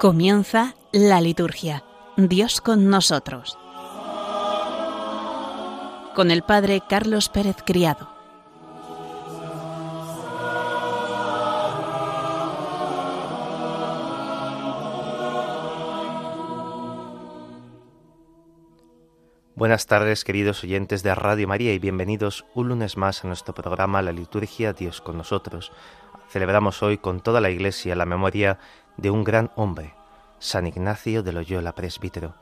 Comienza la liturgia. Dios con nosotros. Con el Padre Carlos Pérez Criado. Buenas tardes, queridos oyentes de Radio María, y bienvenidos un lunes más a nuestro programa La Liturgia Dios con nosotros. Celebramos hoy con toda la Iglesia la memoria de un gran hombre, San Ignacio de Loyola, presbítero.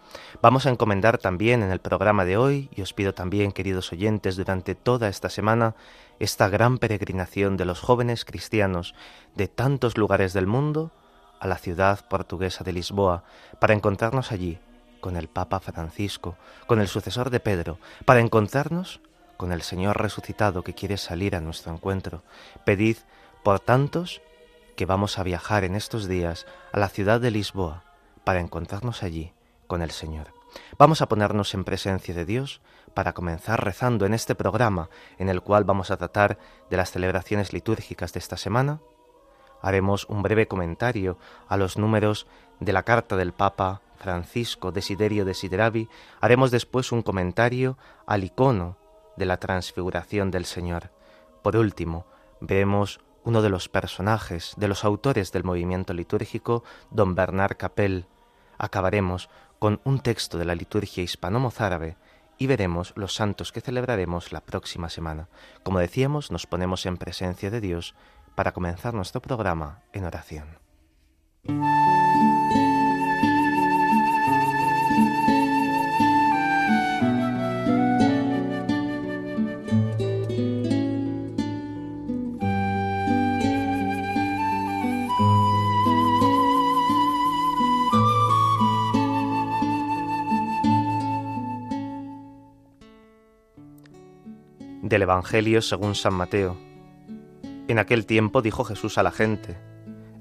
Vamos a encomendar también en el programa de hoy, y os pido también, queridos oyentes, durante toda esta semana, esta gran peregrinación de los jóvenes cristianos de tantos lugares del mundo a la ciudad portuguesa de Lisboa, para encontrarnos allí con el Papa Francisco, con el sucesor de Pedro, para encontrarnos con el Señor resucitado que quiere salir a nuestro encuentro. Pedid por tantos que vamos a viajar en estos días a la ciudad de Lisboa para encontrarnos allí con el Señor. Vamos a ponernos en presencia de Dios para comenzar rezando en este programa en el cual vamos a tratar de las celebraciones litúrgicas de esta semana. Haremos un breve comentario a los números de la carta del Papa Francisco Desiderio Desideravi. Haremos después un comentario al icono de la transfiguración del Señor. Por último, veremos uno de los personajes, de los autores del movimiento litúrgico, don Bernard Capel. Acabaremos con un texto de la liturgia hispano-mozárabe y veremos los santos que celebraremos la próxima semana. Como decíamos, nos ponemos en presencia de Dios para comenzar nuestro programa en oración. Evangelio según San Mateo. En aquel tiempo dijo Jesús a la gente,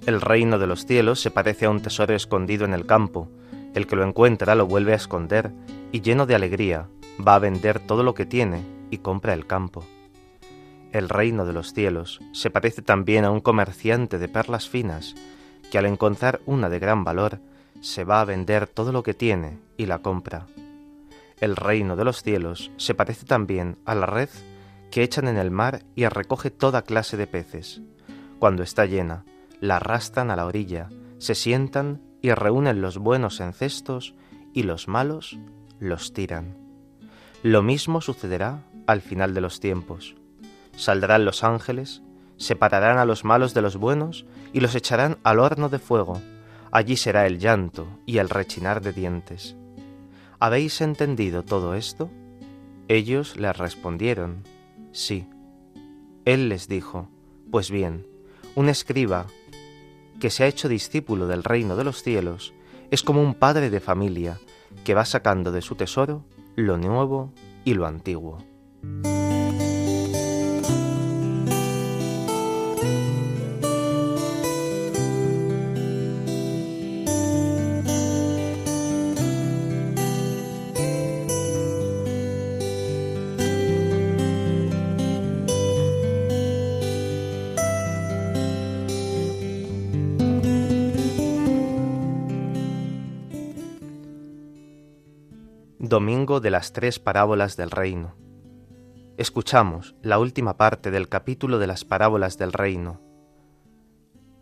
El reino de los cielos se parece a un tesoro escondido en el campo, el que lo encuentra lo vuelve a esconder, y lleno de alegría va a vender todo lo que tiene y compra el campo. El reino de los cielos se parece también a un comerciante de perlas finas, que al encontrar una de gran valor, se va a vender todo lo que tiene y la compra. El reino de los cielos se parece también a la red que echan en el mar y recoge toda clase de peces. Cuando está llena, la arrastran a la orilla, se sientan y reúnen los buenos en cestos y los malos los tiran. Lo mismo sucederá al final de los tiempos. Saldrán los ángeles, separarán a los malos de los buenos y los echarán al horno de fuego. Allí será el llanto y el rechinar de dientes. ¿Habéis entendido todo esto? Ellos les respondieron, Sí. Él les dijo, Pues bien, un escriba que se ha hecho discípulo del reino de los cielos es como un padre de familia que va sacando de su tesoro lo nuevo y lo antiguo. De las tres parábolas del reino. Escuchamos la última parte del capítulo de las parábolas del reino.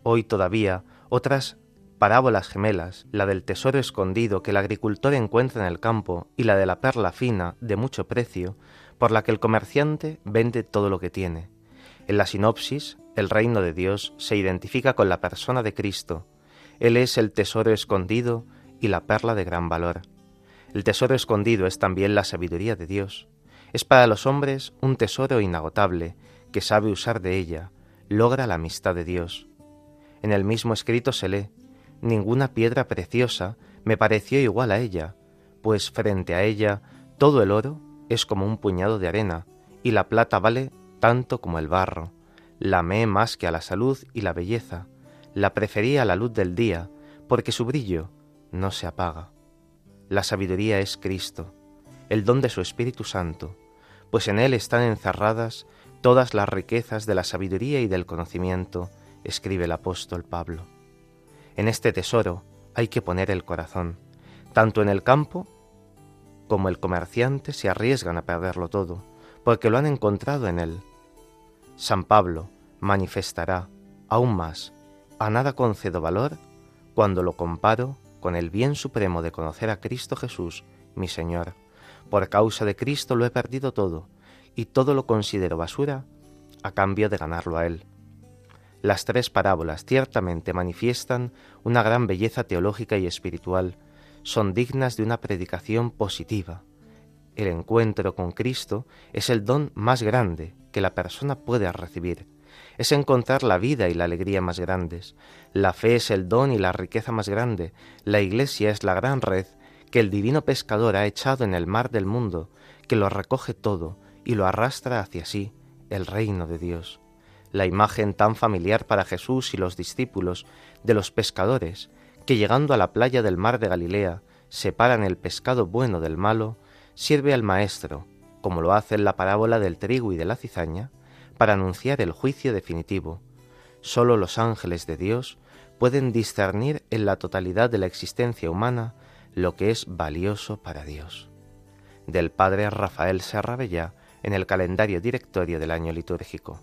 Hoy todavía otras parábolas gemelas, la del tesoro escondido que el agricultor encuentra en el campo y la de la perla fina de mucho precio, por la que el comerciante vende todo lo que tiene. En la sinopsis, el reino de Dios se identifica con la persona de Cristo. Él es el tesoro escondido y la perla de gran valor. El tesoro escondido es también la sabiduría de Dios. Es para los hombres un tesoro inagotable que sabe usar de ella, logra la amistad de Dios. En el mismo escrito se lee, ninguna piedra preciosa me pareció igual a ella, pues frente a ella todo el oro es como un puñado de arena, y la plata vale tanto como el barro. La amé más que a la salud y la belleza, la prefería a la luz del día, porque su brillo no se apaga. La sabiduría es Cristo, el don de su Espíritu Santo, pues en Él están encerradas todas las riquezas de la sabiduría y del conocimiento, escribe el apóstol Pablo. En este tesoro hay que poner el corazón. Tanto en el campo como el comerciante se arriesgan a perderlo todo, porque lo han encontrado en él. San Pablo manifestará aún más, a nada concedo valor cuando lo comparo con el bien supremo de conocer a Cristo Jesús, mi Señor. Por causa de Cristo lo he perdido todo, y todo lo considero basura a cambio de ganarlo a Él. Las tres parábolas ciertamente manifiestan una gran belleza teológica y espiritual, son dignas de una predicación positiva. El encuentro con Cristo es el don más grande que la persona puede recibir. Es encontrar la vida y la alegría más grandes. La fe es el don y la riqueza más grande. La Iglesia es la gran red que el divino pescador ha echado en el mar del mundo, que lo recoge todo y lo arrastra hacia sí, el reino de Dios. La imagen tan familiar para Jesús y los discípulos de los pescadores, que llegando a la playa del mar de Galilea separan el pescado bueno del malo, sirve al Maestro, como lo hace en la parábola del trigo y de la cizaña, para anunciar el juicio definitivo. Sólo los ángeles de Dios pueden discernir en la totalidad de la existencia humana lo que es valioso para Dios. Del padre Rafael Serrabella en el calendario directorio del año litúrgico.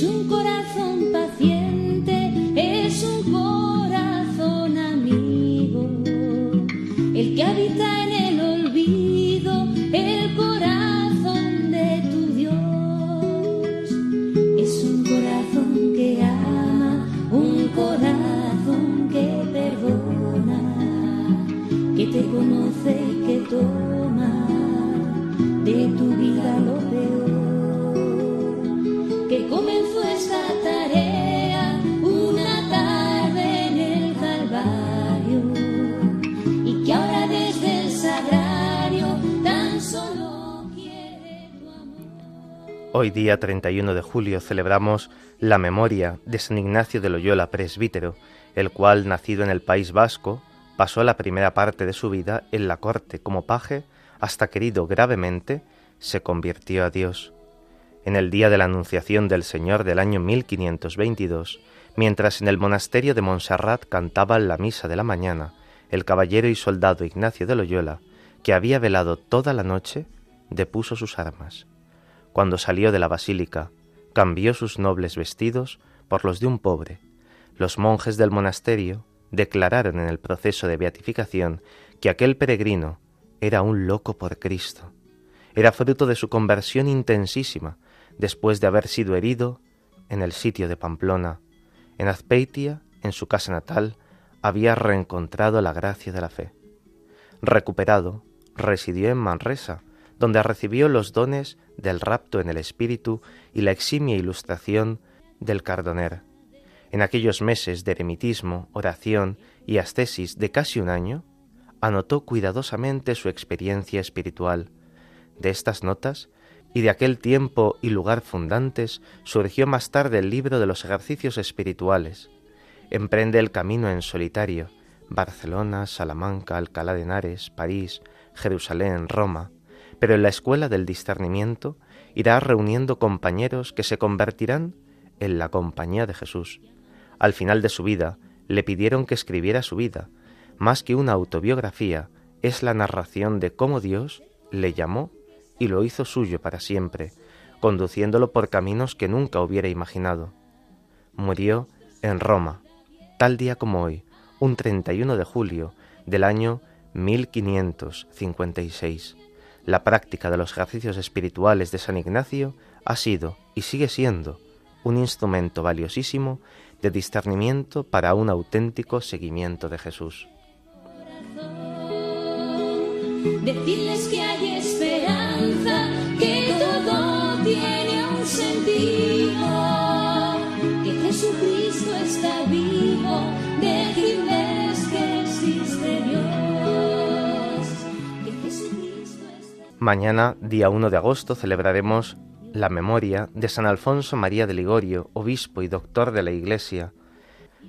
Es un corazón paciente, es un corazón amigo, el que habita Día 31 de julio celebramos la memoria de San Ignacio de Loyola, presbítero, el cual, nacido en el País Vasco, pasó la primera parte de su vida en la corte como paje hasta que gravemente se convirtió a Dios. En el día de la Anunciación del Señor del año 1522, mientras en el monasterio de Montserrat cantaban la misa de la mañana, el caballero y soldado Ignacio de Loyola, que había velado toda la noche, depuso sus armas. Cuando salió de la basílica, cambió sus nobles vestidos por los de un pobre. Los monjes del monasterio declararon en el proceso de beatificación que aquel peregrino era un loco por Cristo. Era fruto de su conversión intensísima, después de haber sido herido en el sitio de Pamplona. En Azpeitia, en su casa natal, había reencontrado la gracia de la fe. Recuperado, residió en Manresa, donde recibió los dones del rapto en el espíritu y la eximia ilustración del cardoner. En aquellos meses de eremitismo, oración y ascesis de casi un año, anotó cuidadosamente su experiencia espiritual. De estas notas y de aquel tiempo y lugar fundantes surgió más tarde el libro de los ejercicios espirituales. Emprende el camino en solitario, Barcelona, Salamanca, Alcalá de Henares, París, Jerusalén, Roma, pero en la escuela del discernimiento irá reuniendo compañeros que se convertirán en la compañía de Jesús. Al final de su vida le pidieron que escribiera su vida, más que una autobiografía, es la narración de cómo Dios le llamó y lo hizo suyo para siempre, conduciéndolo por caminos que nunca hubiera imaginado. Murió en Roma, tal día como hoy, un 31 de julio del año 1556. La práctica de los ejercicios espirituales de San Ignacio ha sido y sigue siendo un instrumento valiosísimo de discernimiento para un auténtico seguimiento de Jesús. Decirles que hay esperanza, que todo tiene un sentido, Mañana, día 1 de agosto, celebraremos la memoria de San Alfonso María de Ligorio, obispo y doctor de la Iglesia.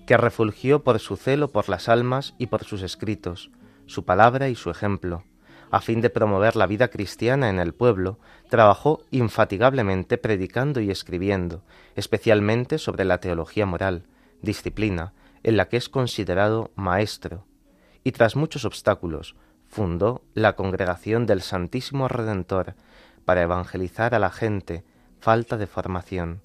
que refulgió por su celo por las almas y por sus escritos, su palabra y su ejemplo. A fin de promover la vida cristiana en el pueblo, trabajó infatigablemente predicando y escribiendo, especialmente sobre la teología moral, disciplina en la que es considerado maestro, y tras muchos obstáculos, fundó la Congregación del Santísimo Redentor para evangelizar a la gente falta de formación.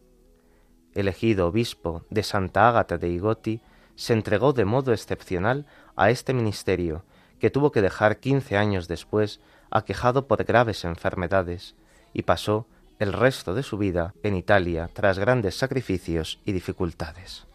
Elegido obispo de Santa Ágata de Igoti, se entregó de modo excepcional a este ministerio, que tuvo que dejar quince años después aquejado por graves enfermedades, y pasó el resto de su vida en Italia tras grandes sacrificios y dificultades.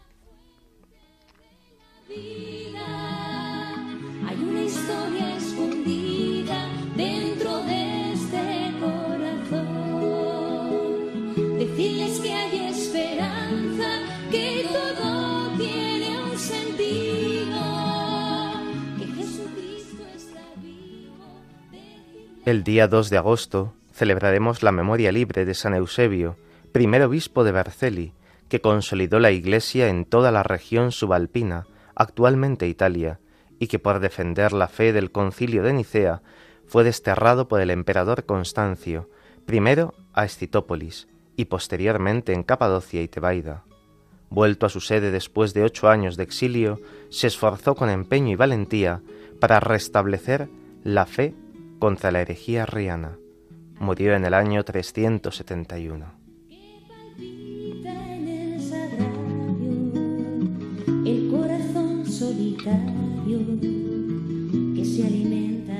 El día 2 de agosto celebraremos la memoria libre de San Eusebio, primer obispo de Vercelli, que consolidó la Iglesia en toda la región subalpina, actualmente Italia, y que por defender la fe del concilio de Nicea fue desterrado por el emperador Constancio, primero a Escitópolis y posteriormente en Capadocia y Tebaida. Vuelto a su sede después de ocho años de exilio, se esforzó con empeño y valentía para restablecer la fe contra la herejía arriana. Murió en el año 371. El corazón solitario que se alimenta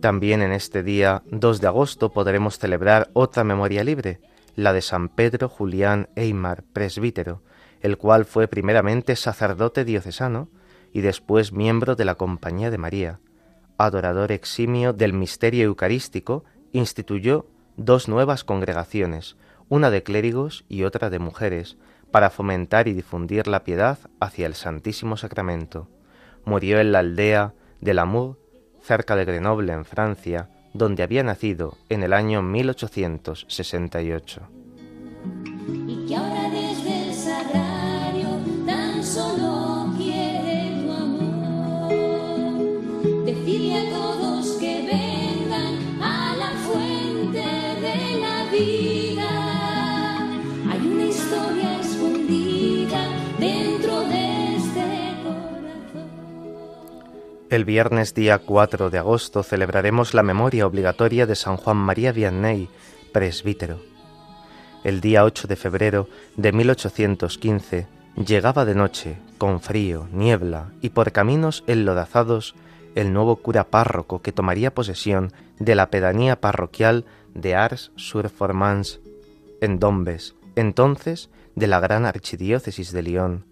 También en este día 2 de agosto podremos celebrar otra memoria libre, la de San Pedro Julián Eymar, presbítero, el cual fue primeramente sacerdote diocesano y después miembro de la Compañía de María adorador eximio del misterio eucarístico, instituyó dos nuevas congregaciones, una de clérigos y otra de mujeres, para fomentar y difundir la piedad hacia el Santísimo Sacramento. Murió en la aldea de Lamour, cerca de Grenoble, en Francia, donde había nacido en el año 1868. El viernes día 4 de agosto celebraremos la memoria obligatoria de San Juan María Vianney, presbítero. El día 8 de febrero de 1815 llegaba de noche, con frío, niebla y por caminos enlodazados, el nuevo cura párroco que tomaría posesión de la pedanía parroquial de Ars-sur-Formans, en Dombes, entonces de la gran archidiócesis de Lyon.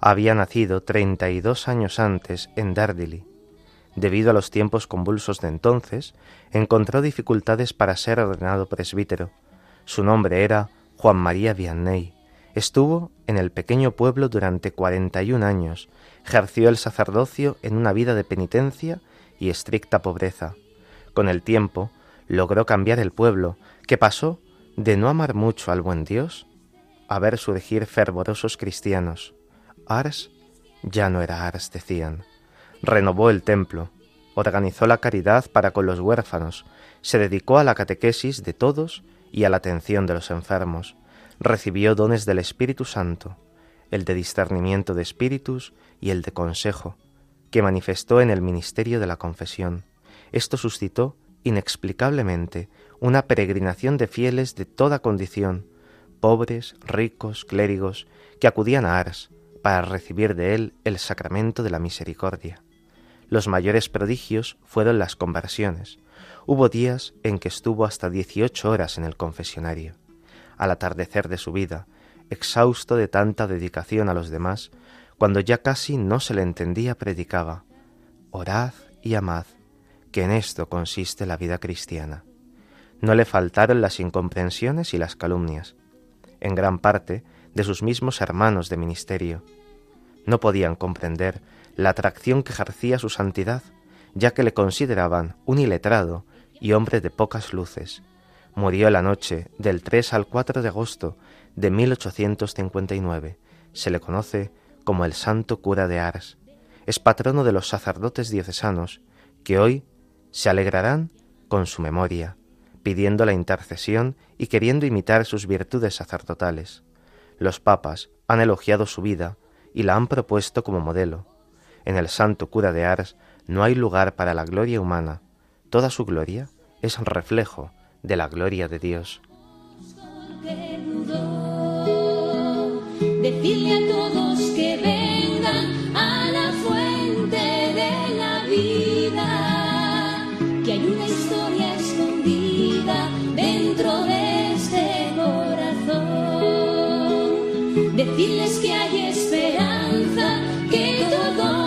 Había nacido treinta y dos años antes en Dardilly debido a los tiempos convulsos de entonces, encontró dificultades para ser ordenado presbítero. Su nombre era Juan María Vianney. Estuvo en el pequeño pueblo durante cuarenta y un años, ejerció el sacerdocio en una vida de penitencia y estricta pobreza. Con el tiempo, logró cambiar el pueblo, que pasó de no amar mucho al buen Dios a ver surgir fervorosos cristianos. Ars ya no era Ars, decían renovó el templo, organizó la caridad para con los huérfanos, se dedicó a la catequesis de todos y a la atención de los enfermos, recibió dones del Espíritu Santo, el de discernimiento de espíritus y el de consejo, que manifestó en el ministerio de la confesión. Esto suscitó inexplicablemente una peregrinación de fieles de toda condición, pobres, ricos, clérigos, que acudían a Ars para recibir de él el sacramento de la misericordia. Los mayores prodigios fueron las conversiones. Hubo días en que estuvo hasta dieciocho horas en el confesionario. Al atardecer de su vida, exhausto de tanta dedicación a los demás, cuando ya casi no se le entendía, predicaba, Orad y amad, que en esto consiste la vida cristiana. No le faltaron las incomprensiones y las calumnias, en gran parte de sus mismos hermanos de ministerio. No podían comprender la atracción que ejercía su santidad, ya que le consideraban un iletrado y hombre de pocas luces. Murió la noche del 3 al 4 de agosto de 1859. Se le conoce como el santo cura de Ars. Es patrono de los sacerdotes diocesanos, que hoy se alegrarán con su memoria, pidiendo la intercesión y queriendo imitar sus virtudes sacerdotales. Los papas han elogiado su vida y la han propuesto como modelo. En el santo cura de Ars no hay lugar para la gloria humana. Toda su gloria es reflejo de la gloria de Dios. Decirle a todos que vengan a la fuente de la vida, que hay una historia escondida dentro de este corazón. Decirles que hay esperanza, que todo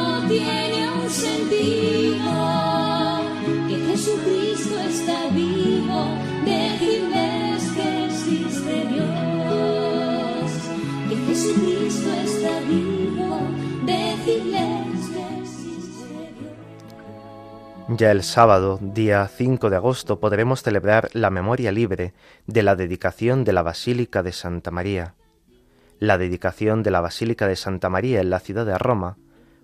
Ya el sábado, día 5 de agosto, podremos celebrar la memoria libre de la dedicación de la Basílica de Santa María. La dedicación de la Basílica de Santa María en la ciudad de Roma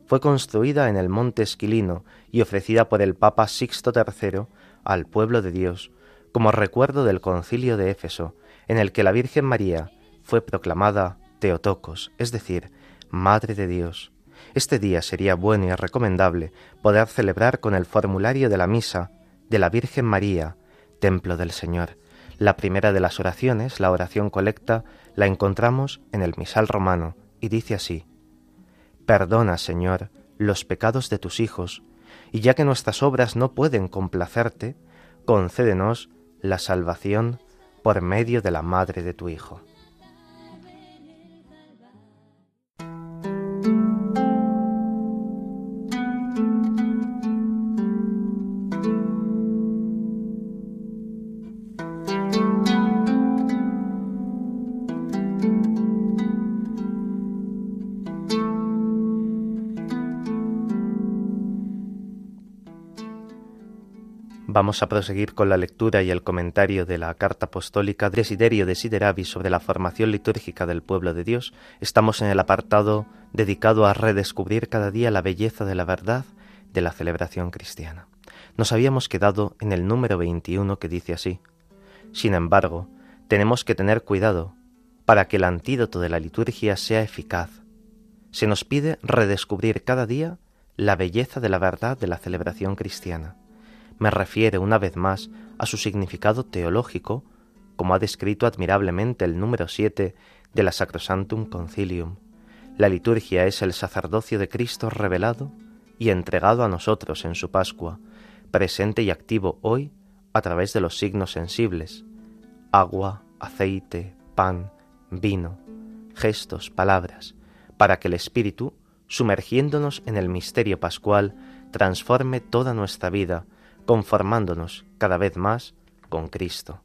fue construida en el monte Esquilino y ofrecida por el Papa Sixto III al pueblo de Dios como recuerdo del concilio de Éfeso, en el que la Virgen María fue proclamada Teotocos, es decir, Madre de Dios. Este día sería bueno y recomendable poder celebrar con el formulario de la misa de la Virgen María, Templo del Señor. La primera de las oraciones, la oración colecta, la encontramos en el misal romano y dice así, Perdona, Señor, los pecados de tus hijos, y ya que nuestras obras no pueden complacerte, concédenos la salvación por medio de la madre de tu Hijo. Vamos a proseguir con la lectura y el comentario de la carta apostólica Desiderio Desideravi sobre la formación litúrgica del pueblo de Dios. Estamos en el apartado dedicado a redescubrir cada día la belleza de la verdad de la celebración cristiana. Nos habíamos quedado en el número 21 que dice así. Sin embargo, tenemos que tener cuidado para que el antídoto de la liturgia sea eficaz. Se nos pide redescubrir cada día la belleza de la verdad de la celebración cristiana me refiere una vez más a su significado teológico, como ha descrito admirablemente el número 7 de la Sacrosantum Concilium. La liturgia es el sacerdocio de Cristo revelado y entregado a nosotros en su Pascua, presente y activo hoy a través de los signos sensibles, agua, aceite, pan, vino, gestos, palabras, para que el Espíritu, sumergiéndonos en el misterio pascual, transforme toda nuestra vida, conformándonos cada vez más con Cristo.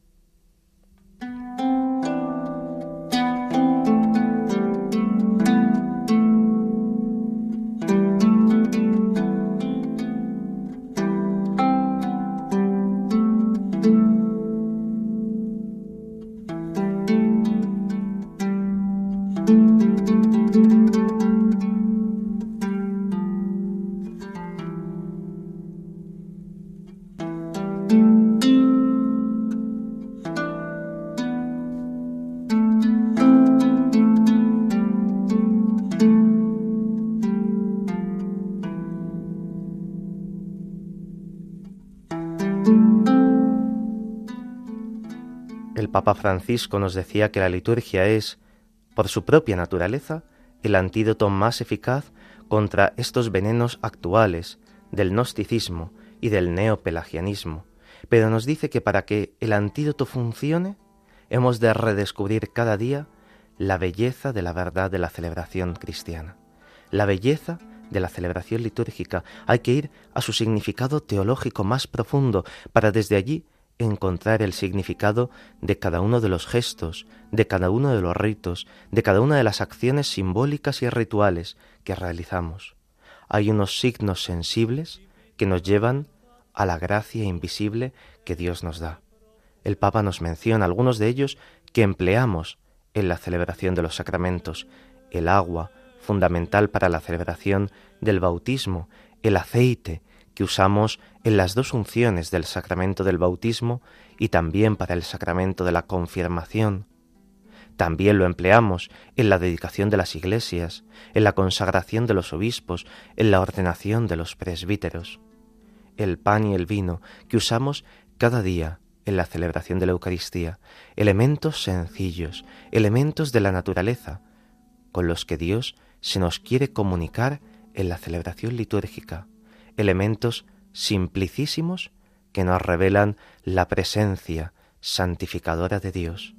Papa Francisco nos decía que la liturgia es, por su propia naturaleza, el antídoto más eficaz contra estos venenos actuales del gnosticismo y del neopelagianismo, pero nos dice que para que el antídoto funcione, hemos de redescubrir cada día la belleza de la verdad de la celebración cristiana, la belleza de la celebración litúrgica. Hay que ir a su significado teológico más profundo para desde allí encontrar el significado de cada uno de los gestos, de cada uno de los ritos, de cada una de las acciones simbólicas y rituales que realizamos. Hay unos signos sensibles que nos llevan a la gracia invisible que Dios nos da. El Papa nos menciona algunos de ellos que empleamos en la celebración de los sacramentos, el agua, fundamental para la celebración del bautismo, el aceite que usamos en las dos unciones del sacramento del bautismo y también para el sacramento de la confirmación. También lo empleamos en la dedicación de las iglesias, en la consagración de los obispos, en la ordenación de los presbíteros. El pan y el vino que usamos cada día en la celebración de la Eucaristía, elementos sencillos, elementos de la naturaleza, con los que Dios se nos quiere comunicar en la celebración litúrgica, elementos simplicísimos que nos revelan la presencia santificadora de Dios.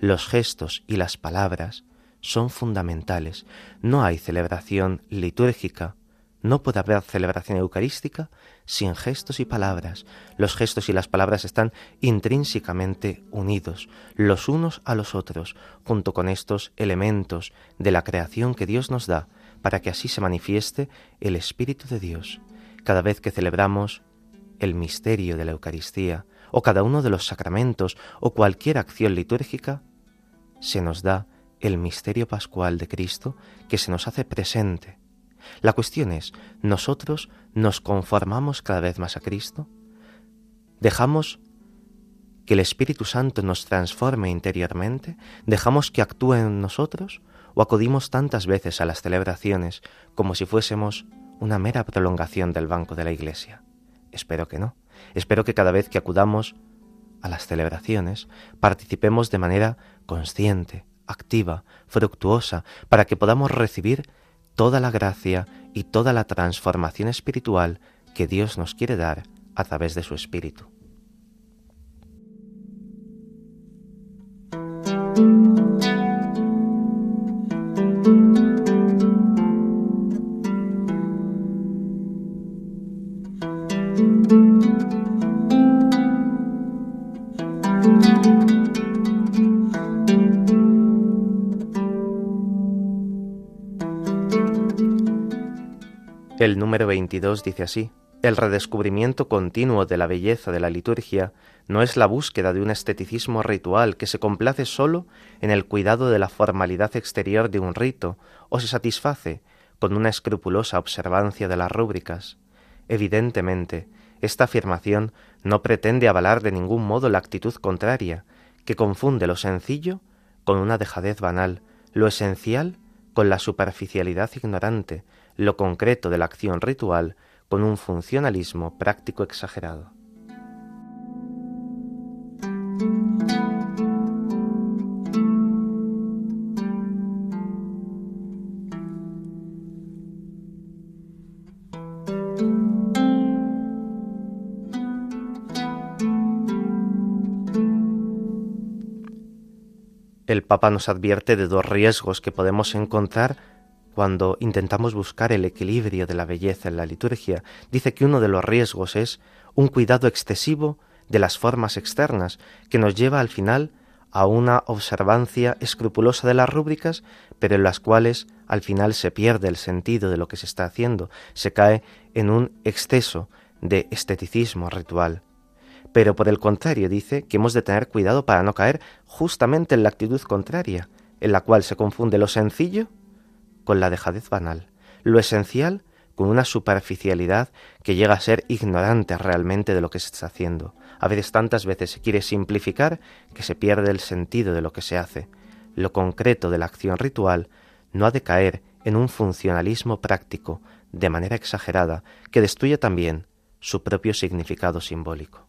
Los gestos y las palabras son fundamentales. No hay celebración litúrgica, no puede haber celebración eucarística sin gestos y palabras. Los gestos y las palabras están intrínsecamente unidos, los unos a los otros, junto con estos elementos de la creación que Dios nos da, para que así se manifieste el Espíritu de Dios. Cada vez que celebramos el misterio de la Eucaristía, o cada uno de los sacramentos, o cualquier acción litúrgica, se nos da el misterio pascual de Cristo que se nos hace presente. La cuestión es, ¿nosotros nos conformamos cada vez más a Cristo? ¿Dejamos que el Espíritu Santo nos transforme interiormente? ¿Dejamos que actúe en nosotros? ¿O acudimos tantas veces a las celebraciones como si fuésemos una mera prolongación del banco de la Iglesia? Espero que no. Espero que cada vez que acudamos a las celebraciones participemos de manera consciente, activa, fructuosa, para que podamos recibir toda la gracia y toda la transformación espiritual que Dios nos quiere dar a través de su Espíritu. El número 22 dice así, el redescubrimiento continuo de la belleza de la liturgia no es la búsqueda de un esteticismo ritual que se complace solo en el cuidado de la formalidad exterior de un rito o se satisface con una escrupulosa observancia de las rúbricas. Evidentemente, esta afirmación no pretende avalar de ningún modo la actitud contraria, que confunde lo sencillo con una dejadez banal, lo esencial con la superficialidad ignorante, lo concreto de la acción ritual con un funcionalismo práctico exagerado. El Papa nos advierte de dos riesgos que podemos encontrar cuando intentamos buscar el equilibrio de la belleza en la liturgia, dice que uno de los riesgos es un cuidado excesivo de las formas externas, que nos lleva al final a una observancia escrupulosa de las rúbricas, pero en las cuales al final se pierde el sentido de lo que se está haciendo, se cae en un exceso de esteticismo ritual. Pero por el contrario dice que hemos de tener cuidado para no caer justamente en la actitud contraria, en la cual se confunde lo sencillo con la dejadez banal, lo esencial con una superficialidad que llega a ser ignorante realmente de lo que se está haciendo. A veces tantas veces se quiere simplificar que se pierde el sentido de lo que se hace. Lo concreto de la acción ritual no ha de caer en un funcionalismo práctico de manera exagerada que destruye también su propio significado simbólico.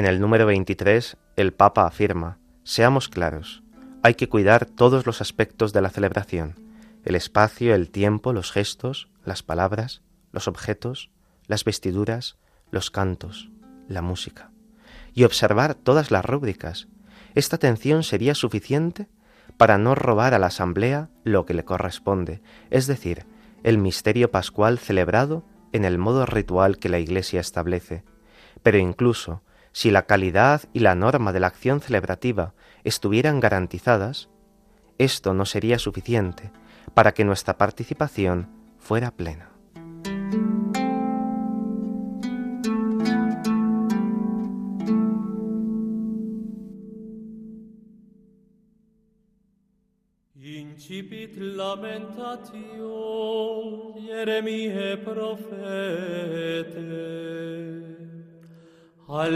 En el número 23, el Papa afirma, seamos claros, hay que cuidar todos los aspectos de la celebración, el espacio, el tiempo, los gestos, las palabras, los objetos, las vestiduras, los cantos, la música, y observar todas las rúbricas. Esta atención sería suficiente para no robar a la asamblea lo que le corresponde, es decir, el misterio pascual celebrado en el modo ritual que la Iglesia establece. Pero incluso si la calidad y la norma de la acción celebrativa estuvieran garantizadas, esto no sería suficiente para que nuestra participación fuera plena. Incipit lamentatio, Jeremie Ahora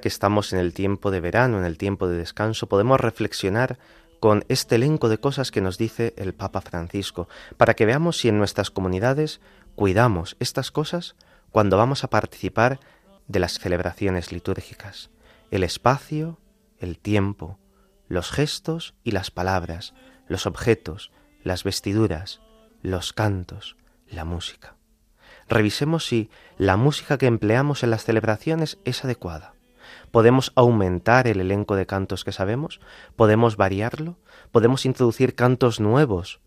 que estamos en el tiempo de verano, en el tiempo de descanso, podemos reflexionar con este elenco de cosas que nos dice el Papa Francisco, para que veamos si en nuestras comunidades cuidamos estas cosas cuando vamos a participar de las celebraciones litúrgicas. El espacio, el tiempo, los gestos y las palabras, los objetos, las vestiduras, los cantos, la música. Revisemos si la música que empleamos en las celebraciones es adecuada. ¿Podemos aumentar el elenco de cantos que sabemos? ¿Podemos variarlo? ¿Podemos introducir cantos nuevos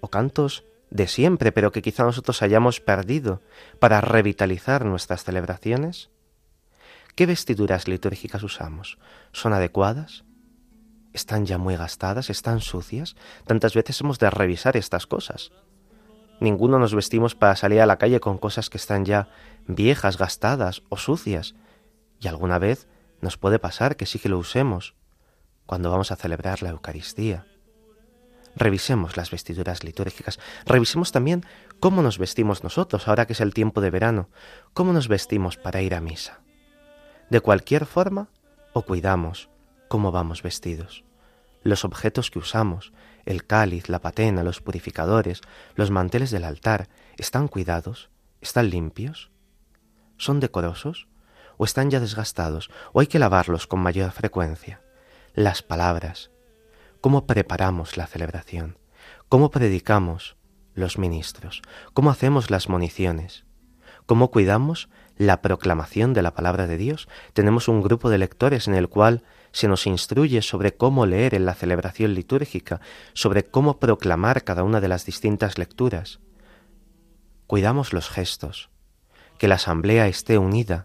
o cantos de siempre, pero que quizá nosotros hayamos perdido para revitalizar nuestras celebraciones? ¿Qué vestiduras litúrgicas usamos? ¿Son adecuadas? ¿Están ya muy gastadas? ¿Están sucias? Tantas veces hemos de revisar estas cosas. Ninguno nos vestimos para salir a la calle con cosas que están ya viejas, gastadas o sucias. Y alguna vez nos puede pasar que sí que lo usemos cuando vamos a celebrar la Eucaristía. Revisemos las vestiduras litúrgicas, revisemos también cómo nos vestimos nosotros ahora que es el tiempo de verano, cómo nos vestimos para ir a misa. De cualquier forma, o cuidamos cómo vamos vestidos. Los objetos que usamos, el cáliz, la patena, los purificadores, los manteles del altar, ¿están cuidados? ¿Están limpios? ¿Son decorosos? o están ya desgastados, o hay que lavarlos con mayor frecuencia. Las palabras, cómo preparamos la celebración, cómo predicamos los ministros, cómo hacemos las municiones, cómo cuidamos la proclamación de la palabra de Dios. Tenemos un grupo de lectores en el cual se nos instruye sobre cómo leer en la celebración litúrgica, sobre cómo proclamar cada una de las distintas lecturas. Cuidamos los gestos, que la asamblea esté unida,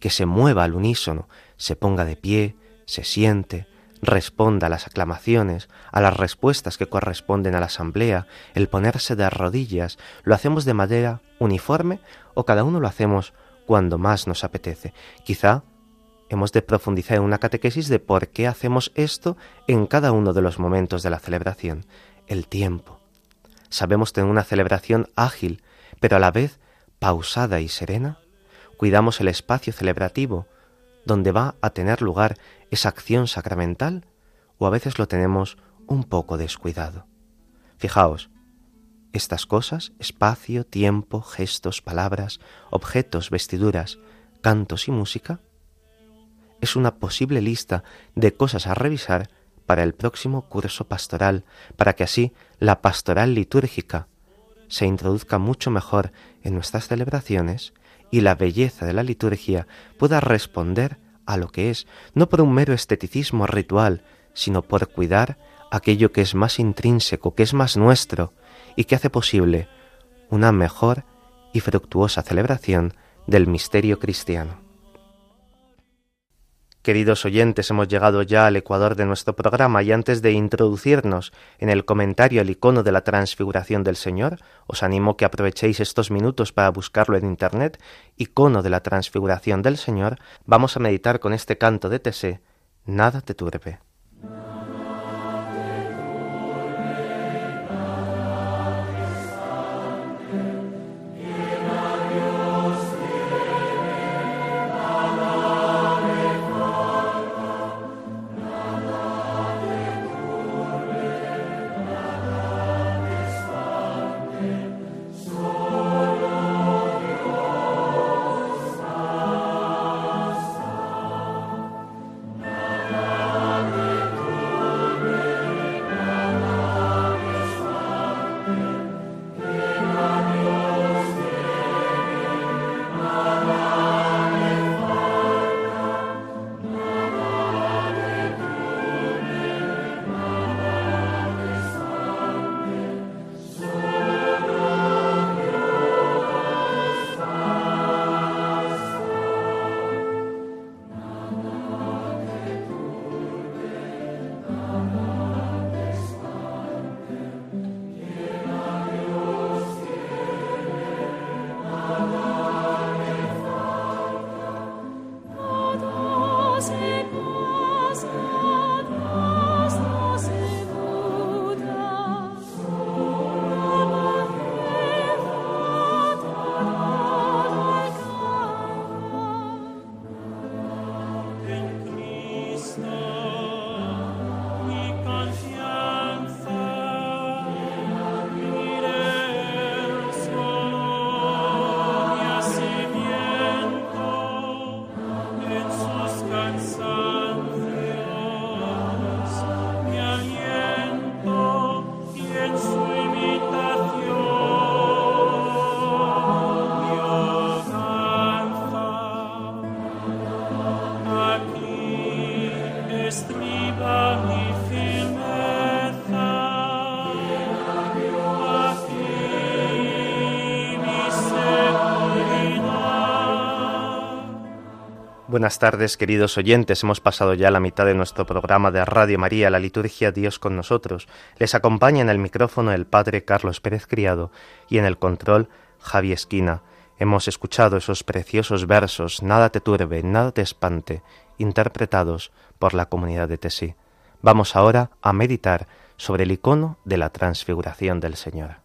que se mueva al unísono, se ponga de pie, se siente, responda a las aclamaciones, a las respuestas que corresponden a la asamblea, el ponerse de rodillas, lo hacemos de manera uniforme o cada uno lo hacemos cuando más nos apetece. Quizá hemos de profundizar en una catequesis de por qué hacemos esto en cada uno de los momentos de la celebración. El tiempo. Sabemos tener una celebración ágil, pero a la vez pausada y serena cuidamos el espacio celebrativo donde va a tener lugar esa acción sacramental o a veces lo tenemos un poco descuidado. Fijaos, estas cosas, espacio, tiempo, gestos, palabras, objetos, vestiduras, cantos y música, es una posible lista de cosas a revisar para el próximo curso pastoral, para que así la pastoral litúrgica se introduzca mucho mejor en nuestras celebraciones y la belleza de la liturgia pueda responder a lo que es, no por un mero esteticismo ritual, sino por cuidar aquello que es más intrínseco, que es más nuestro y que hace posible una mejor y fructuosa celebración del misterio cristiano. Queridos oyentes, hemos llegado ya al ecuador de nuestro programa y antes de introducirnos en el comentario al icono de la transfiguración del Señor, os animo que aprovechéis estos minutos para buscarlo en Internet, icono de la transfiguración del Señor, vamos a meditar con este canto de Tesé, Nada te turbe. Buenas tardes, queridos oyentes. Hemos pasado ya la mitad de nuestro programa de Radio María, la liturgia Dios con nosotros. Les acompaña en el micrófono el Padre Carlos Pérez Criado y en el control Javi Esquina. Hemos escuchado esos preciosos versos, Nada te turbe, nada te espante, interpretados por la comunidad de Tesí. Vamos ahora a meditar sobre el icono de la transfiguración del Señor.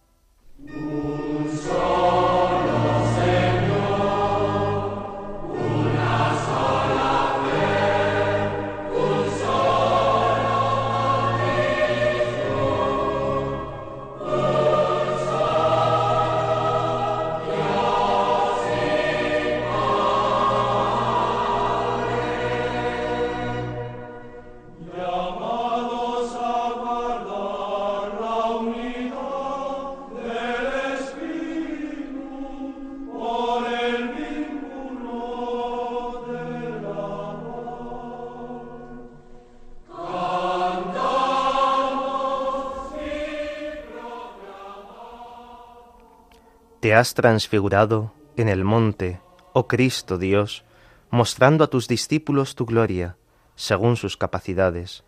Te has transfigurado en el monte, oh Cristo Dios, mostrando a tus discípulos tu gloria, según sus capacidades.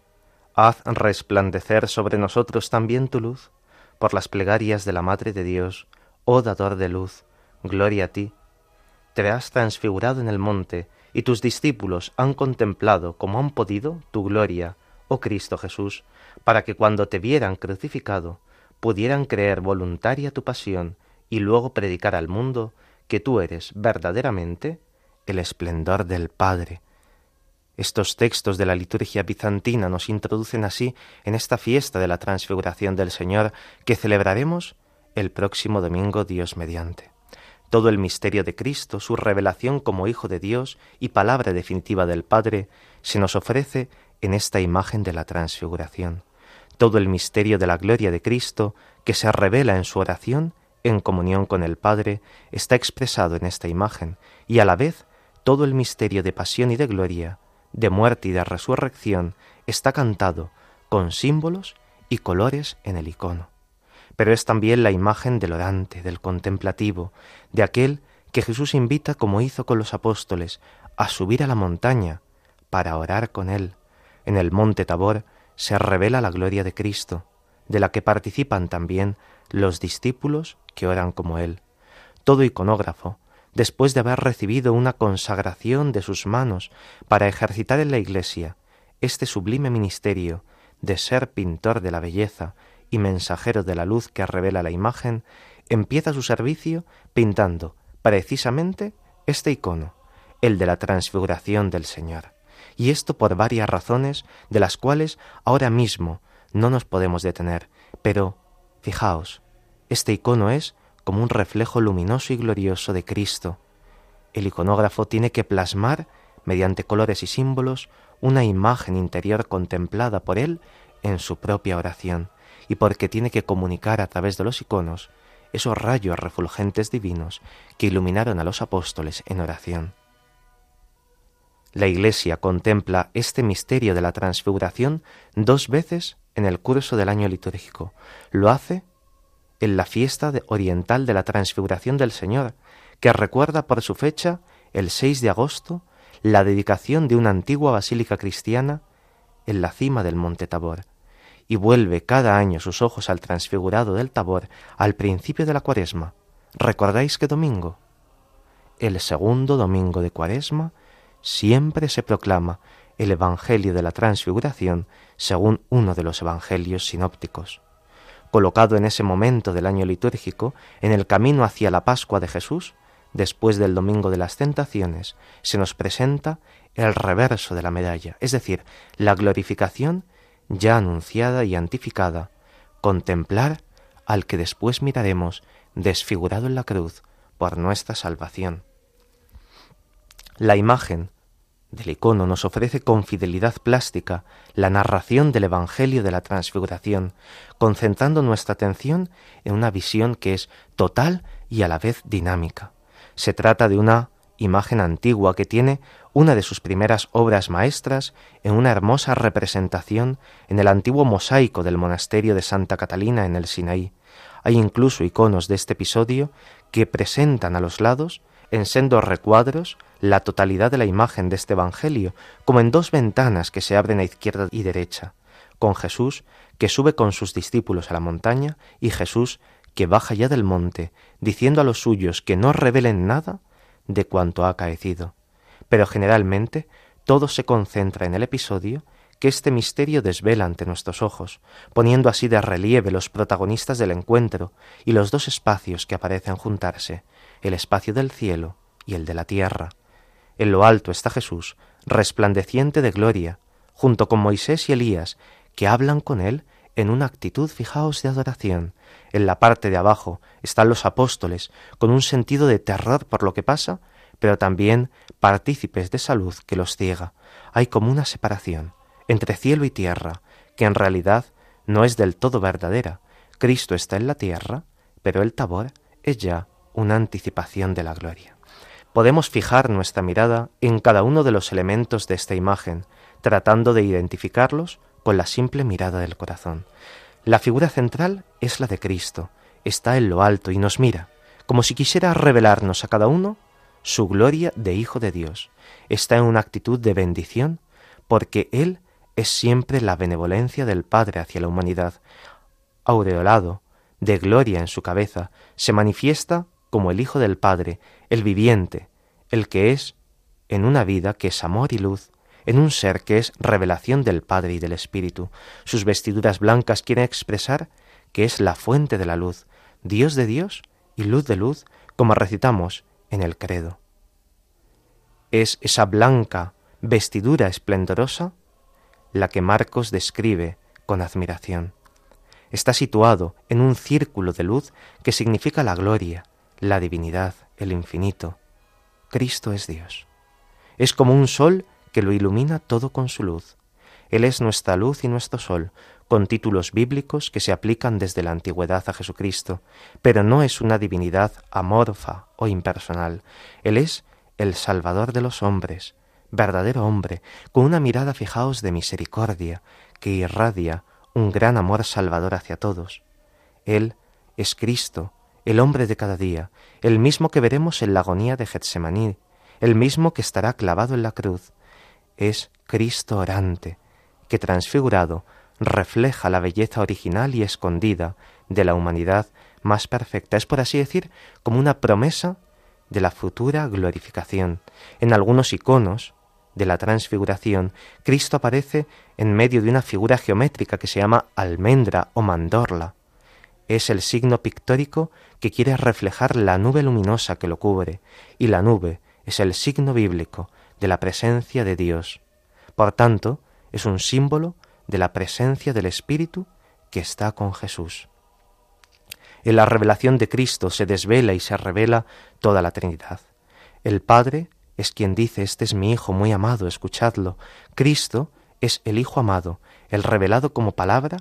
Haz resplandecer sobre nosotros también tu luz, por las plegarias de la Madre de Dios, oh dador de luz, gloria a ti. Te has transfigurado en el monte, y tus discípulos han contemplado como han podido tu gloria, oh Cristo Jesús, para que cuando te vieran crucificado, pudieran creer voluntaria tu pasión y luego predicar al mundo que tú eres verdaderamente el esplendor del Padre. Estos textos de la liturgia bizantina nos introducen así en esta fiesta de la transfiguración del Señor que celebraremos el próximo domingo Dios mediante. Todo el misterio de Cristo, su revelación como Hijo de Dios y palabra definitiva del Padre, se nos ofrece en esta imagen de la transfiguración. Todo el misterio de la gloria de Cristo, que se revela en su oración, en comunión con el Padre, está expresado en esta imagen, y a la vez todo el misterio de pasión y de gloria, de muerte y de resurrección, está cantado con símbolos y colores en el icono. Pero es también la imagen del orante, del contemplativo, de aquel que Jesús invita, como hizo con los apóstoles, a subir a la montaña para orar con él. En el monte Tabor se revela la gloria de Cristo, de la que participan también los discípulos que oran como Él. Todo iconógrafo, después de haber recibido una consagración de sus manos para ejercitar en la Iglesia este sublime ministerio de ser pintor de la belleza y mensajero de la luz que revela la imagen, empieza su servicio pintando precisamente este icono, el de la transfiguración del Señor. Y esto por varias razones de las cuales ahora mismo no nos podemos detener, pero fijaos, este icono es como un reflejo luminoso y glorioso de Cristo. El iconógrafo tiene que plasmar, mediante colores y símbolos, una imagen interior contemplada por él en su propia oración, y porque tiene que comunicar a través de los iconos esos rayos refulgentes divinos que iluminaron a los apóstoles en oración. La Iglesia contempla este misterio de la transfiguración dos veces en el curso del año litúrgico. Lo hace en la fiesta oriental de la transfiguración del Señor, que recuerda por su fecha, el 6 de agosto, la dedicación de una antigua basílica cristiana en la cima del monte Tabor, y vuelve cada año sus ojos al transfigurado del Tabor al principio de la cuaresma. ¿Recordáis qué domingo? El segundo domingo de cuaresma siempre se proclama el Evangelio de la Transfiguración según uno de los Evangelios sinópticos colocado en ese momento del año litúrgico, en el camino hacia la Pascua de Jesús, después del Domingo de las Tentaciones, se nos presenta el reverso de la medalla, es decir, la glorificación ya anunciada y antificada, contemplar al que después miraremos desfigurado en la cruz por nuestra salvación. La imagen del icono nos ofrece con fidelidad plástica la narración del Evangelio de la Transfiguración, concentrando nuestra atención en una visión que es total y a la vez dinámica. Se trata de una imagen antigua que tiene una de sus primeras obras maestras en una hermosa representación en el antiguo mosaico del monasterio de Santa Catalina en el Sinaí. Hay incluso iconos de este episodio que presentan a los lados, en sendos recuadros, la totalidad de la imagen de este Evangelio, como en dos ventanas que se abren a izquierda y derecha, con Jesús que sube con sus discípulos a la montaña y Jesús que baja ya del monte, diciendo a los suyos que no revelen nada de cuanto ha acaecido. Pero generalmente todo se concentra en el episodio que este misterio desvela ante nuestros ojos, poniendo así de relieve los protagonistas del encuentro y los dos espacios que aparecen juntarse, el espacio del cielo y el de la tierra. En lo alto está Jesús, resplandeciente de gloria, junto con Moisés y Elías, que hablan con él en una actitud, fijaos, de adoración. En la parte de abajo están los apóstoles, con un sentido de terror por lo que pasa, pero también partícipes de salud que los ciega. Hay como una separación entre cielo y tierra, que en realidad no es del todo verdadera. Cristo está en la tierra, pero el tabor es ya una anticipación de la gloria. Podemos fijar nuestra mirada en cada uno de los elementos de esta imagen, tratando de identificarlos con la simple mirada del corazón. La figura central es la de Cristo, está en lo alto y nos mira, como si quisiera revelarnos a cada uno su gloria de Hijo de Dios. Está en una actitud de bendición, porque Él es siempre la benevolencia del Padre hacia la humanidad. Aureolado, de gloria en su cabeza, se manifiesta como el Hijo del Padre, el viviente, el que es en una vida que es amor y luz, en un ser que es revelación del Padre y del Espíritu. Sus vestiduras blancas quieren expresar que es la fuente de la luz, Dios de Dios y luz de luz, como recitamos en el credo. Es esa blanca vestidura esplendorosa la que Marcos describe con admiración. Está situado en un círculo de luz que significa la gloria, la divinidad, el infinito. Cristo es Dios. Es como un sol que lo ilumina todo con su luz. Él es nuestra luz y nuestro sol, con títulos bíblicos que se aplican desde la antigüedad a Jesucristo, pero no es una divinidad amorfa o impersonal. Él es el Salvador de los hombres, verdadero hombre, con una mirada, fijaos, de misericordia, que irradia un gran amor salvador hacia todos. Él es Cristo, el hombre de cada día, el mismo que veremos en la agonía de Getsemaní, el mismo que estará clavado en la cruz, es Cristo orante, que transfigurado refleja la belleza original y escondida de la humanidad más perfecta. Es, por así decir, como una promesa de la futura glorificación. En algunos iconos de la transfiguración, Cristo aparece en medio de una figura geométrica que se llama almendra o mandorla. Es el signo pictórico que quiere reflejar la nube luminosa que lo cubre, y la nube es el signo bíblico de la presencia de Dios. Por tanto, es un símbolo de la presencia del Espíritu que está con Jesús. En la revelación de Cristo se desvela y se revela toda la Trinidad. El Padre es quien dice, este es mi Hijo muy amado, escuchadlo. Cristo es el Hijo amado, el revelado como palabra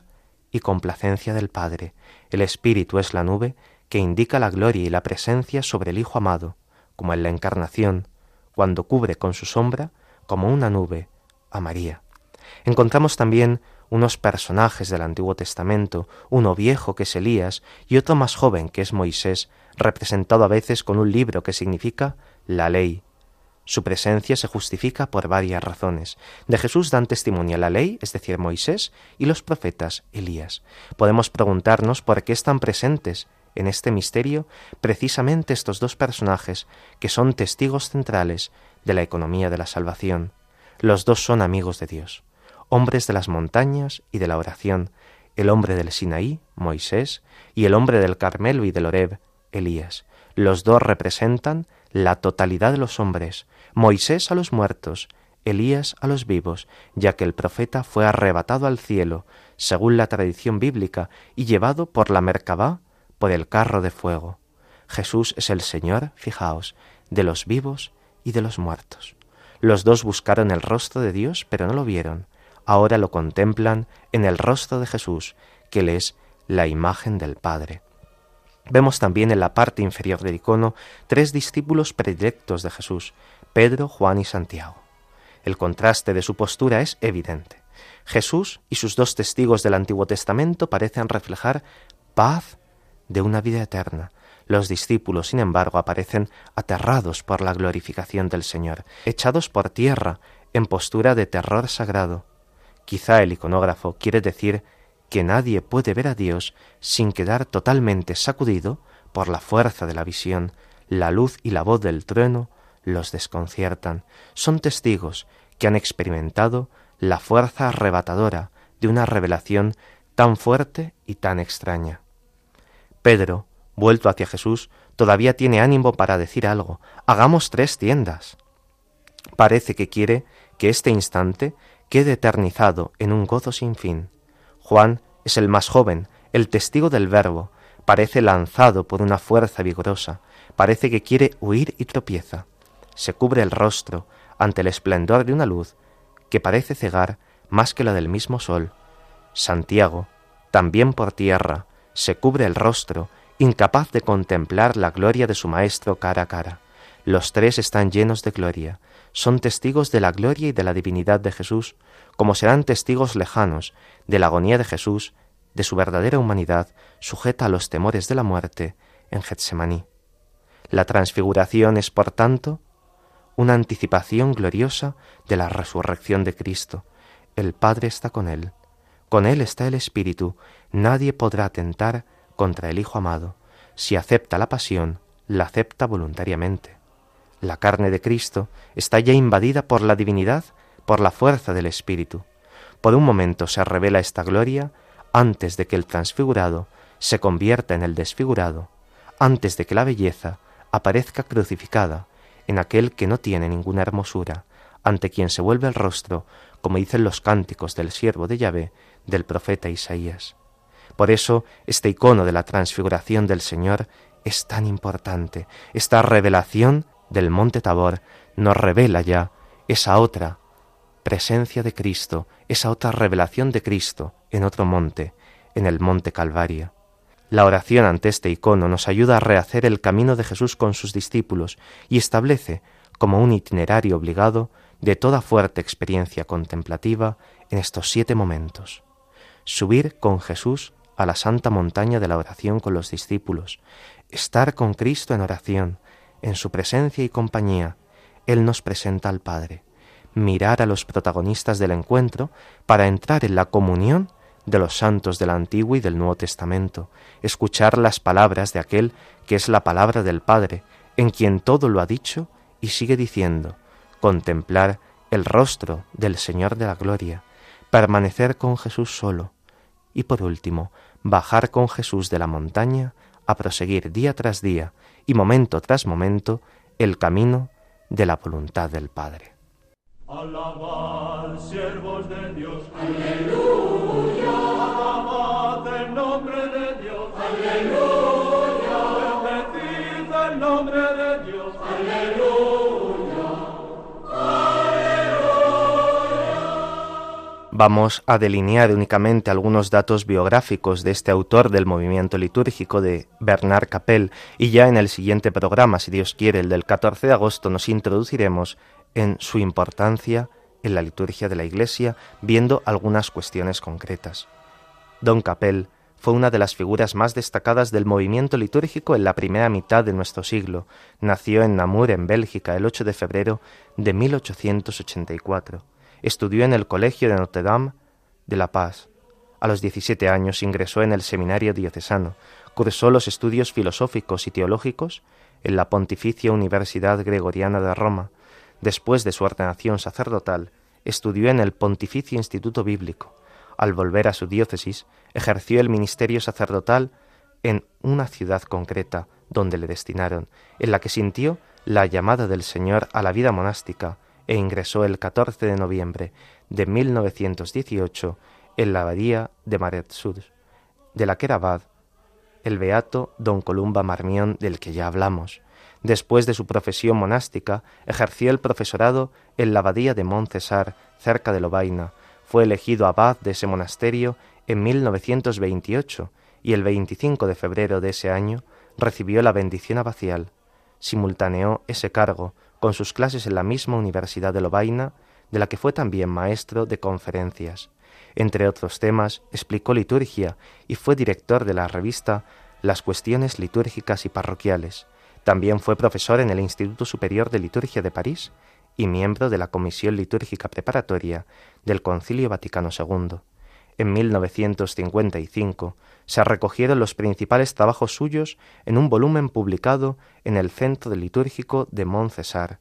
y complacencia del Padre. El Espíritu es la nube que indica la gloria y la presencia sobre el Hijo amado, como en la encarnación, cuando cubre con su sombra, como una nube, a María. Encontramos también unos personajes del Antiguo Testamento, uno viejo que es Elías y otro más joven que es Moisés, representado a veces con un libro que significa la ley. Su presencia se justifica por varias razones. De Jesús dan testimonio la ley, es decir, Moisés, y los profetas Elías. Podemos preguntarnos por qué están presentes en este misterio precisamente estos dos personajes que son testigos centrales de la economía de la salvación. Los dos son amigos de Dios, hombres de las montañas y de la oración, el hombre del Sinaí, Moisés, y el hombre del Carmelo y del Horeb, Elías. Los dos representan la totalidad de los hombres, Moisés a los muertos, Elías a los vivos, ya que el profeta fue arrebatado al cielo, según la tradición bíblica, y llevado por la Merkabá por el carro de fuego. Jesús es el Señor, fijaos, de los vivos y de los muertos. Los dos buscaron el rostro de Dios, pero no lo vieron. Ahora lo contemplan en el rostro de Jesús, que le es la imagen del Padre. Vemos también en la parte inferior del icono tres discípulos predilectos de Jesús, Pedro, Juan y Santiago. El contraste de su postura es evidente. Jesús y sus dos testigos del Antiguo Testamento parecen reflejar paz de una vida eterna. Los discípulos, sin embargo, aparecen aterrados por la glorificación del Señor, echados por tierra en postura de terror sagrado. Quizá el iconógrafo quiere decir que nadie puede ver a Dios sin quedar totalmente sacudido por la fuerza de la visión, la luz y la voz del trueno los desconciertan. Son testigos que han experimentado la fuerza arrebatadora de una revelación tan fuerte y tan extraña. Pedro, vuelto hacia Jesús, todavía tiene ánimo para decir algo. Hagamos tres tiendas. Parece que quiere que este instante quede eternizado en un gozo sin fin. Juan es el más joven, el testigo del Verbo, parece lanzado por una fuerza vigorosa, parece que quiere huir y tropieza. Se cubre el rostro ante el esplendor de una luz que parece cegar más que la del mismo sol. Santiago, también por tierra, se cubre el rostro, incapaz de contemplar la gloria de su Maestro cara a cara. Los tres están llenos de gloria, son testigos de la gloria y de la divinidad de Jesús, como serán testigos lejanos de la agonía de Jesús, de su verdadera humanidad, sujeta a los temores de la muerte en Getsemaní. La transfiguración es, por tanto, una anticipación gloriosa de la resurrección de Cristo. El Padre está con él, con él está el Espíritu, nadie podrá atentar contra el Hijo amado. Si acepta la pasión, la acepta voluntariamente. La carne de Cristo está ya invadida por la divinidad, por la fuerza del Espíritu. Por un momento se revela esta gloria antes de que el transfigurado se convierta en el desfigurado, antes de que la belleza aparezca crucificada en aquel que no tiene ninguna hermosura, ante quien se vuelve el rostro, como dicen los cánticos del siervo de Yahvé, del profeta Isaías. Por eso este icono de la transfiguración del Señor es tan importante. Esta revelación del monte Tabor nos revela ya esa otra presencia de Cristo, esa otra revelación de Cristo en otro monte, en el monte Calvario. La oración ante este icono nos ayuda a rehacer el camino de Jesús con sus discípulos y establece como un itinerario obligado de toda fuerte experiencia contemplativa en estos siete momentos. Subir con Jesús a la santa montaña de la oración con los discípulos, estar con Cristo en oración, en su presencia y compañía, Él nos presenta al Padre, mirar a los protagonistas del encuentro para entrar en la comunión de los santos del Antiguo y del Nuevo Testamento, escuchar las palabras de aquel que es la palabra del Padre, en quien todo lo ha dicho y sigue diciendo, contemplar el rostro del Señor de la Gloria, permanecer con Jesús solo, y por último, bajar con Jesús de la montaña a proseguir día tras día y momento tras momento el camino de la voluntad del Padre. Alabad, siervos de Dios. Aleluya. Alabad el nombre de Dios. Aleluya. Bendecid el nombre de Dios. Vamos a delinear únicamente algunos datos biográficos de este autor del movimiento litúrgico de Bernard Capel y ya en el siguiente programa, si Dios quiere, el del 14 de agosto, nos introduciremos en su importancia en la liturgia de la Iglesia, viendo algunas cuestiones concretas. Don Capel fue una de las figuras más destacadas del movimiento litúrgico en la primera mitad de nuestro siglo. Nació en Namur, en Bélgica, el 8 de febrero de 1884 Estudió en el Colegio de Notre Dame de La Paz. A los 17 años ingresó en el Seminario Diocesano. Cursó los estudios filosóficos y teológicos en la Pontificia Universidad Gregoriana de Roma. Después de su ordenación sacerdotal, estudió en el Pontificio Instituto Bíblico. Al volver a su diócesis, ejerció el ministerio sacerdotal en una ciudad concreta donde le destinaron, en la que sintió la llamada del Señor a la vida monástica e ingresó el 14 de noviembre de 1918 en la abadía de Maretsud, de la que era abad el beato don Columba Marmión del que ya hablamos. Después de su profesión monástica, ejerció el profesorado en la abadía de Montcesar, cerca de Lobaina. Fue elegido abad de ese monasterio en 1928 y el 25 de febrero de ese año recibió la bendición abacial, simultaneó ese cargo con sus clases en la misma Universidad de Lovaina, de la que fue también maestro de conferencias. Entre otros temas, explicó liturgia y fue director de la revista Las cuestiones litúrgicas y parroquiales. También fue profesor en el Instituto Superior de Liturgia de París y miembro de la Comisión Litúrgica Preparatoria del Concilio Vaticano II. En 1955 se recogieron los principales trabajos suyos en un volumen publicado en el Centro Litúrgico de Montcesar,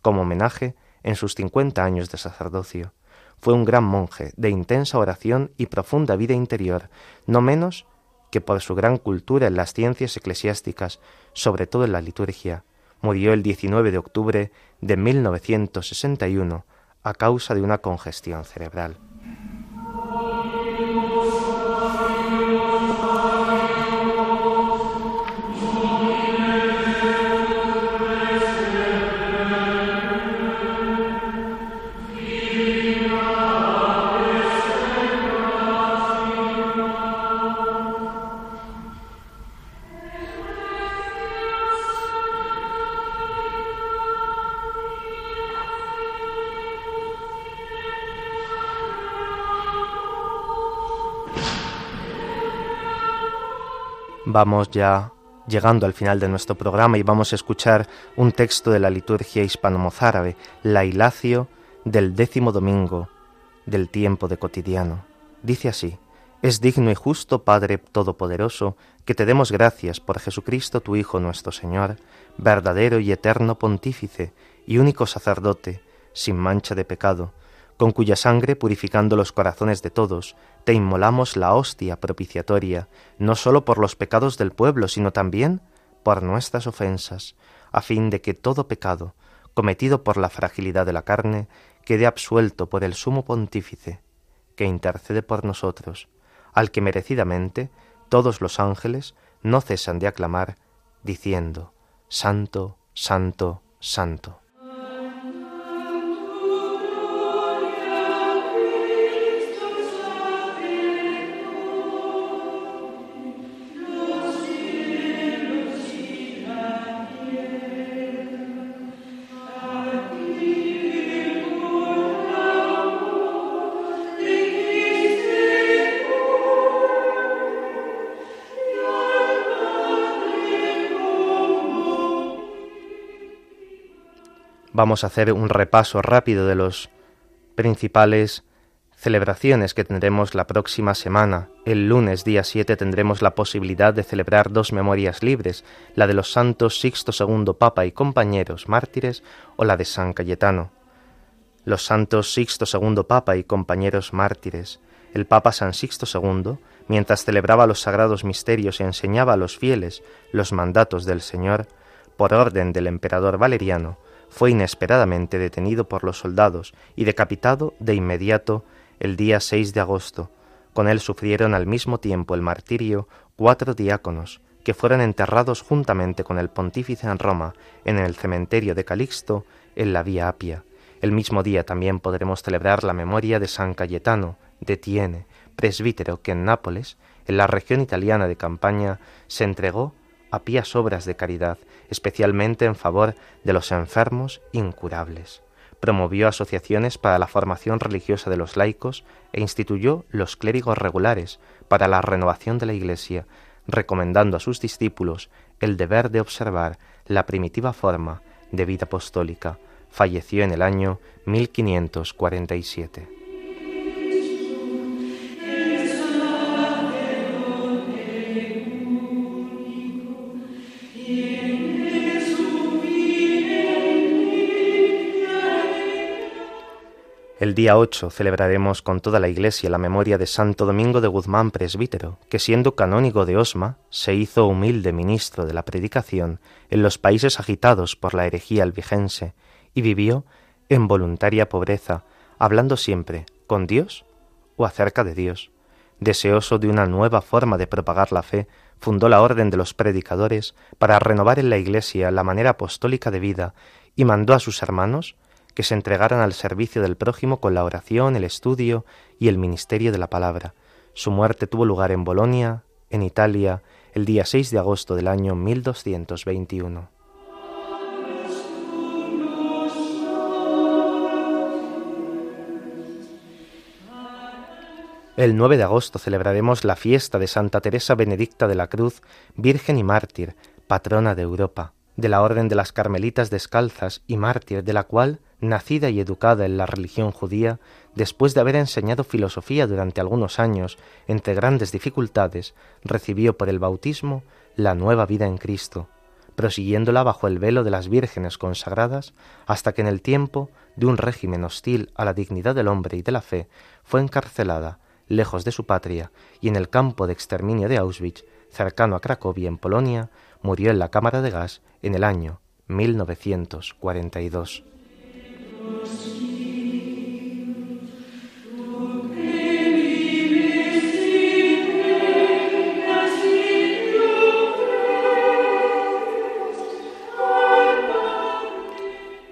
como homenaje en sus 50 años de sacerdocio. Fue un gran monje de intensa oración y profunda vida interior, no menos que por su gran cultura en las ciencias eclesiásticas, sobre todo en la liturgia. Murió el 19 de octubre de 1961 a causa de una congestión cerebral. Vamos ya llegando al final de nuestro programa y vamos a escuchar un texto de la liturgia hispano-mozárabe, la Ilacio del décimo domingo del tiempo de cotidiano. Dice así, es digno y justo, Padre Todopoderoso, que te demos gracias por Jesucristo tu Hijo nuestro Señor, verdadero y eterno pontífice y único sacerdote, sin mancha de pecado, con cuya sangre, purificando los corazones de todos, te inmolamos la hostia propiciatoria, no sólo por los pecados del pueblo, sino también por nuestras ofensas, a fin de que todo pecado, cometido por la fragilidad de la carne, quede absuelto por el sumo pontífice, que intercede por nosotros, al que merecidamente todos los ángeles no cesan de aclamar, diciendo, Santo, Santo, Santo. Vamos a hacer un repaso rápido de los principales celebraciones que tendremos la próxima semana. El lunes día 7 tendremos la posibilidad de celebrar dos memorias libres, la de los santos Sixto II Papa y compañeros mártires o la de San Cayetano. Los santos Sixto II Papa y compañeros mártires. El Papa San Sixto II, mientras celebraba los sagrados misterios y enseñaba a los fieles los mandatos del Señor, por orden del emperador Valeriano, fue inesperadamente detenido por los soldados y decapitado de inmediato el día 6 de agosto. Con él sufrieron al mismo tiempo el martirio cuatro diáconos, que fueron enterrados juntamente con el pontífice en Roma, en el cementerio de Calixto, en la Vía Apia. El mismo día también podremos celebrar la memoria de San Cayetano de Tiene, presbítero que en Nápoles, en la región italiana de Campaña, se entregó a pías obras de caridad, especialmente en favor de los enfermos incurables. Promovió asociaciones para la formación religiosa de los laicos e instituyó los clérigos regulares para la renovación de la Iglesia, recomendando a sus discípulos el deber de observar la primitiva forma de vida apostólica. Falleció en el año 1547. El día 8 celebraremos con toda la Iglesia la memoria de Santo Domingo de Guzmán, presbítero, que siendo canónigo de Osma, se hizo humilde ministro de la predicación en los países agitados por la herejía albigense y vivió en voluntaria pobreza, hablando siempre con Dios o acerca de Dios. Deseoso de una nueva forma de propagar la fe, fundó la Orden de los Predicadores para renovar en la Iglesia la manera apostólica de vida y mandó a sus hermanos que se entregaran al servicio del prójimo con la oración, el estudio y el ministerio de la palabra. Su muerte tuvo lugar en Bolonia, en Italia, el día 6 de agosto del año 1221. El 9 de agosto celebraremos la fiesta de Santa Teresa Benedicta de la Cruz, Virgen y Mártir, patrona de Europa, de la Orden de las Carmelitas Descalzas y mártir de la cual, nacida y educada en la religión judía, después de haber enseñado filosofía durante algunos años entre grandes dificultades, recibió por el bautismo la nueva vida en Cristo, prosiguiéndola bajo el velo de las vírgenes consagradas, hasta que en el tiempo de un régimen hostil a la dignidad del hombre y de la fe, fue encarcelada lejos de su patria, y en el campo de exterminio de Auschwitz, cercano a Cracovia, en Polonia, murió en la cámara de gas en el año 1942.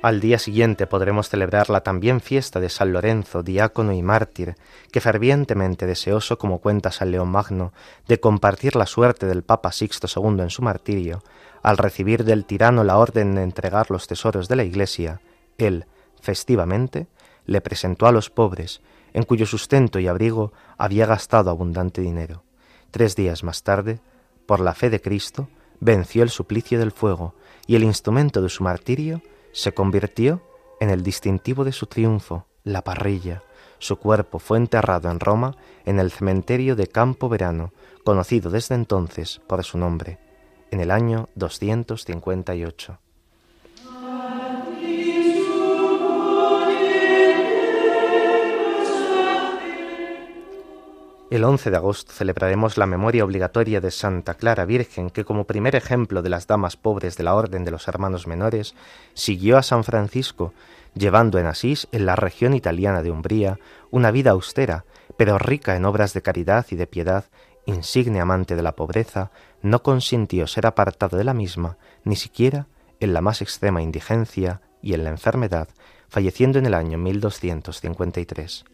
Al día siguiente podremos celebrar la también fiesta de San Lorenzo, diácono y mártir, que fervientemente deseoso, como cuenta San León Magno, de compartir la suerte del Papa Sixto II en su martirio, al recibir del tirano la orden de entregar los tesoros de la Iglesia, él, festivamente, le presentó a los pobres, en cuyo sustento y abrigo había gastado abundante dinero. Tres días más tarde, por la fe de Cristo, venció el suplicio del fuego, y el instrumento de su martirio se convirtió en el distintivo de su triunfo, la parrilla. Su cuerpo fue enterrado en Roma en el cementerio de Campo Verano, conocido desde entonces por su nombre, en el año 258. El 11 de agosto celebraremos la memoria obligatoria de Santa Clara Virgen, que como primer ejemplo de las damas pobres de la Orden de los Hermanos Menores, siguió a San Francisco, llevando en Asís, en la región italiana de Umbría, una vida austera, pero rica en obras de caridad y de piedad, insigne amante de la pobreza, no consintió ser apartado de la misma, ni siquiera en la más extrema indigencia y en la enfermedad, falleciendo en el año 1253.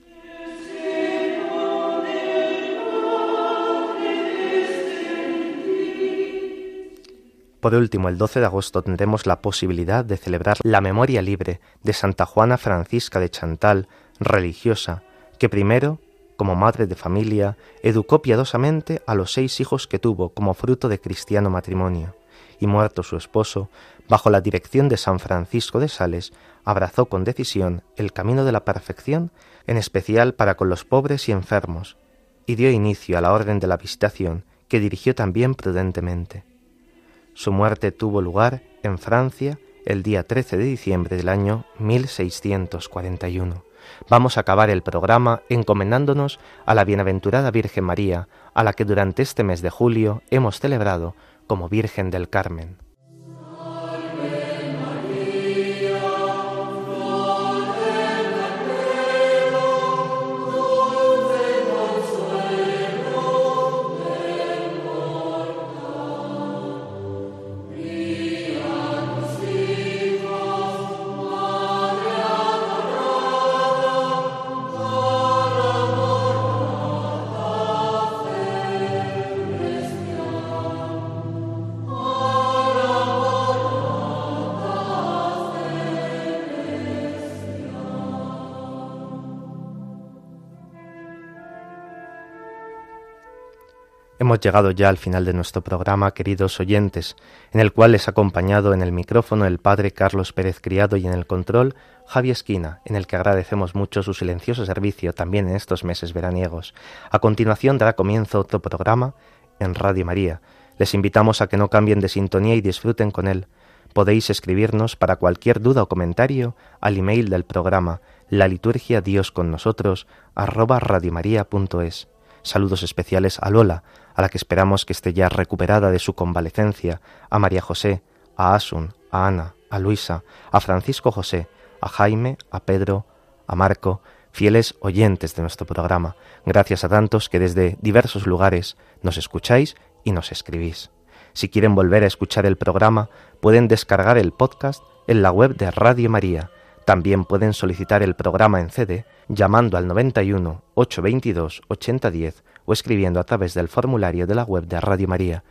Por último, el 12 de agosto tendremos la posibilidad de celebrar la memoria libre de Santa Juana Francisca de Chantal, religiosa, que primero, como madre de familia, educó piadosamente a los seis hijos que tuvo como fruto de cristiano matrimonio, y muerto su esposo, bajo la dirección de San Francisco de Sales, abrazó con decisión el camino de la perfección, en especial para con los pobres y enfermos, y dio inicio a la orden de la visitación, que dirigió también prudentemente. Su muerte tuvo lugar en Francia el día 13 de diciembre del año 1641. Vamos a acabar el programa encomendándonos a la bienaventurada Virgen María, a la que durante este mes de julio hemos celebrado como Virgen del Carmen. Hemos llegado ya al final de nuestro programa, queridos oyentes, en el cual les ha acompañado en el micrófono el padre Carlos Pérez Criado y en el control Javi Esquina, en el que agradecemos mucho su silencioso servicio también en estos meses veraniegos. A continuación dará comienzo otro programa en Radio María. Les invitamos a que no cambien de sintonía y disfruten con él. Podéis escribirnos para cualquier duda o comentario al email del programa la liturgia Dios con nosotros arroba radiomaria.es. Saludos especiales a Lola, a la que esperamos que esté ya recuperada de su convalecencia, a María José, a Asun, a Ana, a Luisa, a Francisco José, a Jaime, a Pedro, a Marco, fieles oyentes de nuestro programa. Gracias a tantos que desde diversos lugares nos escucháis y nos escribís. Si quieren volver a escuchar el programa, pueden descargar el podcast en la web de Radio María. También pueden solicitar el programa en CD llamando al 91 822 8010 o escribiendo a través del formulario de la web de Radio María.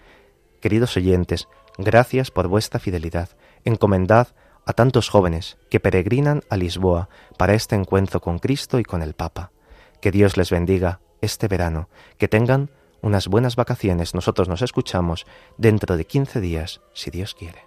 Queridos oyentes, gracias por vuestra fidelidad. Encomendad a tantos jóvenes que peregrinan a Lisboa para este encuentro con Cristo y con el Papa. Que Dios les bendiga este verano, que tengan unas buenas vacaciones. Nosotros nos escuchamos dentro de 15 días, si Dios quiere.